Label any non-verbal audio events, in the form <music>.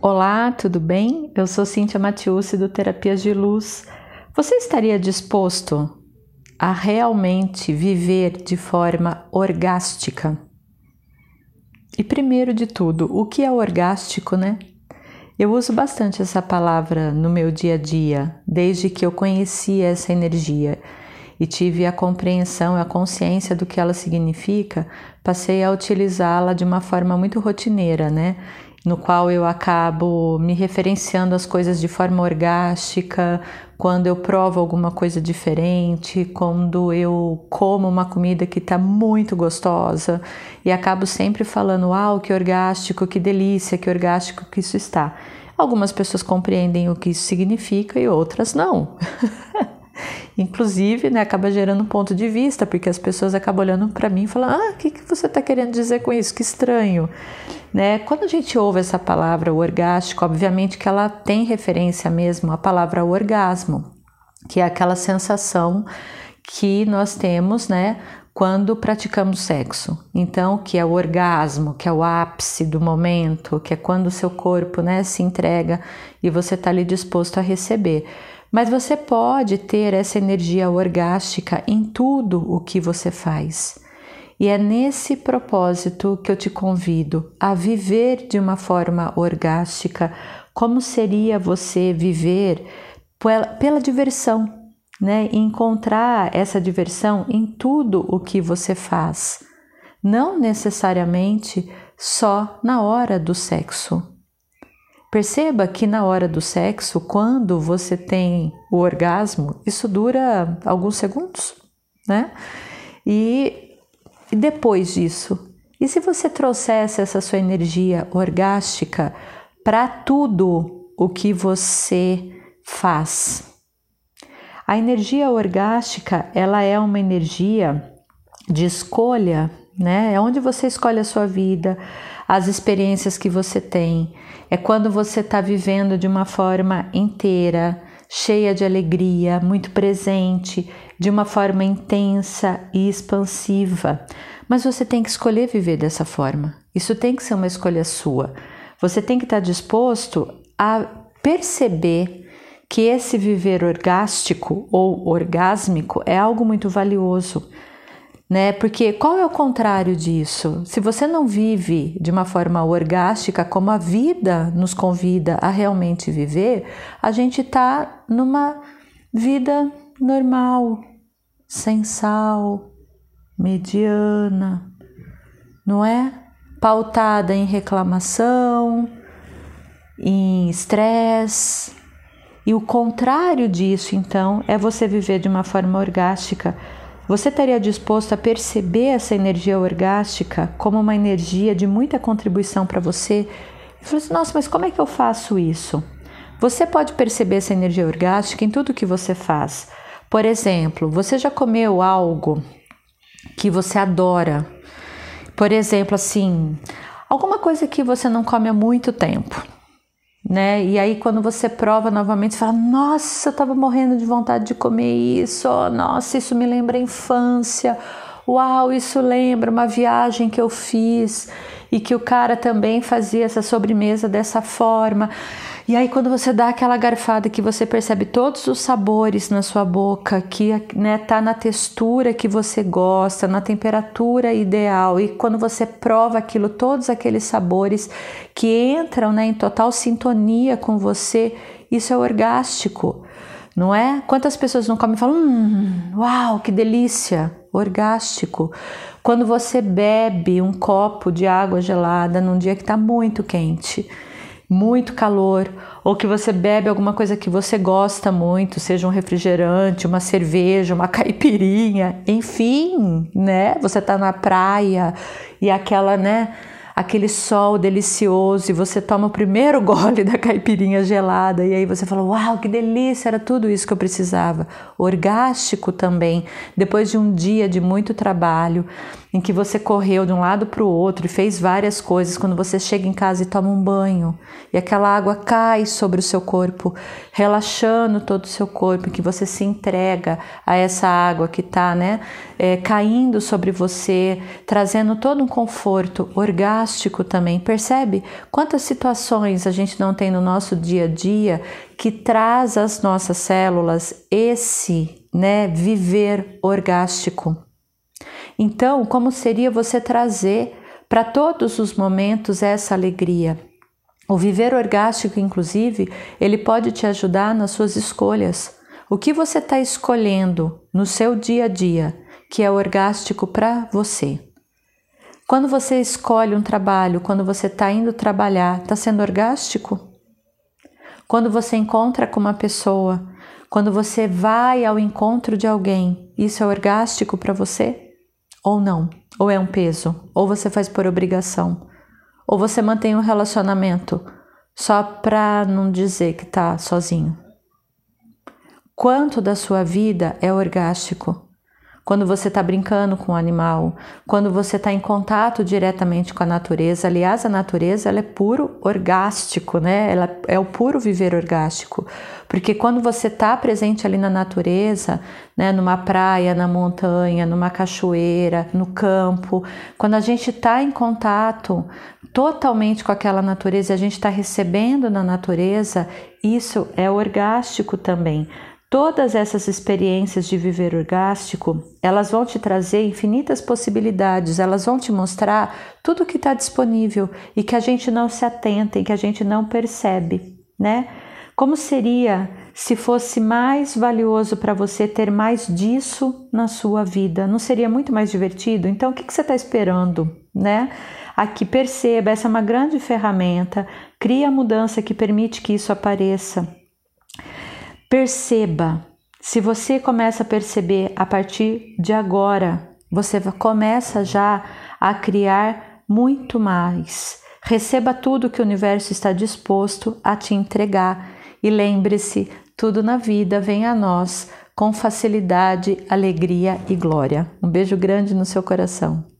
Olá, tudo bem? Eu sou Cíntia Matiusi do Terapias de Luz. Você estaria disposto a realmente viver de forma orgástica? E primeiro de tudo, o que é orgástico, né? Eu uso bastante essa palavra no meu dia a dia, desde que eu conheci essa energia e tive a compreensão e a consciência do que ela significa, passei a utilizá-la de uma forma muito rotineira, né? No qual eu acabo me referenciando as coisas de forma orgástica, quando eu provo alguma coisa diferente, quando eu como uma comida que está muito gostosa e acabo sempre falando: Uau, que orgástico, que delícia, que orgástico que isso está. Algumas pessoas compreendem o que isso significa e outras não. <laughs> Inclusive, né, acaba gerando um ponto de vista, porque as pessoas acabam olhando para mim e falando: Ah, o que, que você está querendo dizer com isso? Que estranho. Né? Quando a gente ouve essa palavra, o orgástico, obviamente que ela tem referência mesmo à palavra orgasmo, que é aquela sensação que nós temos, né, quando praticamos sexo. Então, que é o orgasmo, que é o ápice do momento, que é quando o seu corpo, né, se entrega e você está ali disposto a receber. Mas você pode ter essa energia orgástica em tudo o que você faz. E é nesse propósito que eu te convido a viver de uma forma orgástica. Como seria você viver pela, diversão, né? Encontrar essa diversão em tudo o que você faz, não necessariamente só na hora do sexo. Perceba que na hora do sexo, quando você tem o orgasmo, isso dura alguns segundos, né? E, e depois disso, e se você trouxesse essa sua energia orgástica para tudo o que você faz? A energia orgástica, ela é uma energia de escolha, né? É onde você escolhe a sua vida, as experiências que você tem. É quando você está vivendo de uma forma inteira, cheia de alegria, muito presente, de uma forma intensa e expansiva. Mas você tem que escolher viver dessa forma. Isso tem que ser uma escolha sua. Você tem que estar tá disposto a perceber que esse viver orgástico ou orgásmico é algo muito valioso né? Porque qual é o contrário disso? Se você não vive de uma forma orgástica, como a vida nos convida a realmente viver, a gente está numa vida normal, sem sal, mediana, não é? Pautada em reclamação, em estresse. E o contrário disso, então, é você viver de uma forma orgástica você estaria disposto a perceber essa energia orgástica como uma energia de muita contribuição para você? E falou assim: nossa, mas como é que eu faço isso? Você pode perceber essa energia orgástica em tudo que você faz. Por exemplo, você já comeu algo que você adora? Por exemplo, assim, alguma coisa que você não come há muito tempo né? E aí quando você prova novamente, você fala: "Nossa, eu estava morrendo de vontade de comer isso. Nossa, isso me lembra a infância. Uau, isso lembra uma viagem que eu fiz e que o cara também fazia essa sobremesa dessa forma". E aí, quando você dá aquela garfada que você percebe todos os sabores na sua boca, que né, tá na textura que você gosta, na temperatura ideal, e quando você prova aquilo, todos aqueles sabores que entram né, em total sintonia com você, isso é orgástico, não é? Quantas pessoas não comem e falam, hum, uau, que delícia, orgástico. Quando você bebe um copo de água gelada num dia que está muito quente, muito calor, ou que você bebe alguma coisa que você gosta muito, seja um refrigerante, uma cerveja, uma <laughs> caipirinha, enfim, né? Você tá na praia e aquela, né? Aquele sol delicioso e você toma o primeiro <laughs> gole da caipirinha gelada e aí você fala: Uau, que delícia, era tudo isso que eu precisava. Orgástico também, depois de um dia de muito trabalho, em que você correu de um lado para o outro e fez várias coisas, quando você chega em casa e toma um banho e aquela água cai sobre o seu corpo, relaxando todo o seu corpo, que você se entrega a essa água que está né, é, caindo sobre você, trazendo todo um conforto orgástico orgástico também. Percebe quantas situações a gente não tem no nosso dia a dia que traz às nossas células esse, né, viver orgástico. Então, como seria você trazer para todos os momentos essa alegria? O viver orgástico, inclusive, ele pode te ajudar nas suas escolhas. O que você está escolhendo no seu dia a dia que é orgástico para você? Quando você escolhe um trabalho, quando você está indo trabalhar, está sendo orgástico? Quando você encontra com uma pessoa, quando você vai ao encontro de alguém, isso é orgástico para você? Ou não? Ou é um peso? Ou você faz por obrigação? Ou você mantém um relacionamento só para não dizer que está sozinho? Quanto da sua vida é orgástico? Quando você está brincando com o animal, quando você está em contato diretamente com a natureza. Aliás, a natureza ela é puro orgástico, né? Ela é o puro viver orgástico, porque quando você está presente ali na natureza, né, numa praia, na montanha, numa cachoeira, no campo, quando a gente está em contato totalmente com aquela natureza, e a gente está recebendo na natureza, isso é orgástico também. Todas essas experiências de viver orgástico, elas vão te trazer infinitas possibilidades, elas vão te mostrar tudo que está disponível e que a gente não se atenta e que a gente não percebe, né? Como seria se fosse mais valioso para você ter mais disso na sua vida? Não seria muito mais divertido? Então, o que, que você está esperando, né? Aqui, perceba, essa é uma grande ferramenta, cria a mudança que permite que isso apareça. Perceba. Se você começa a perceber a partir de agora, você começa já a criar muito mais. Receba tudo que o universo está disposto a te entregar e lembre-se: tudo na vida vem a nós com facilidade, alegria e glória. Um beijo grande no seu coração.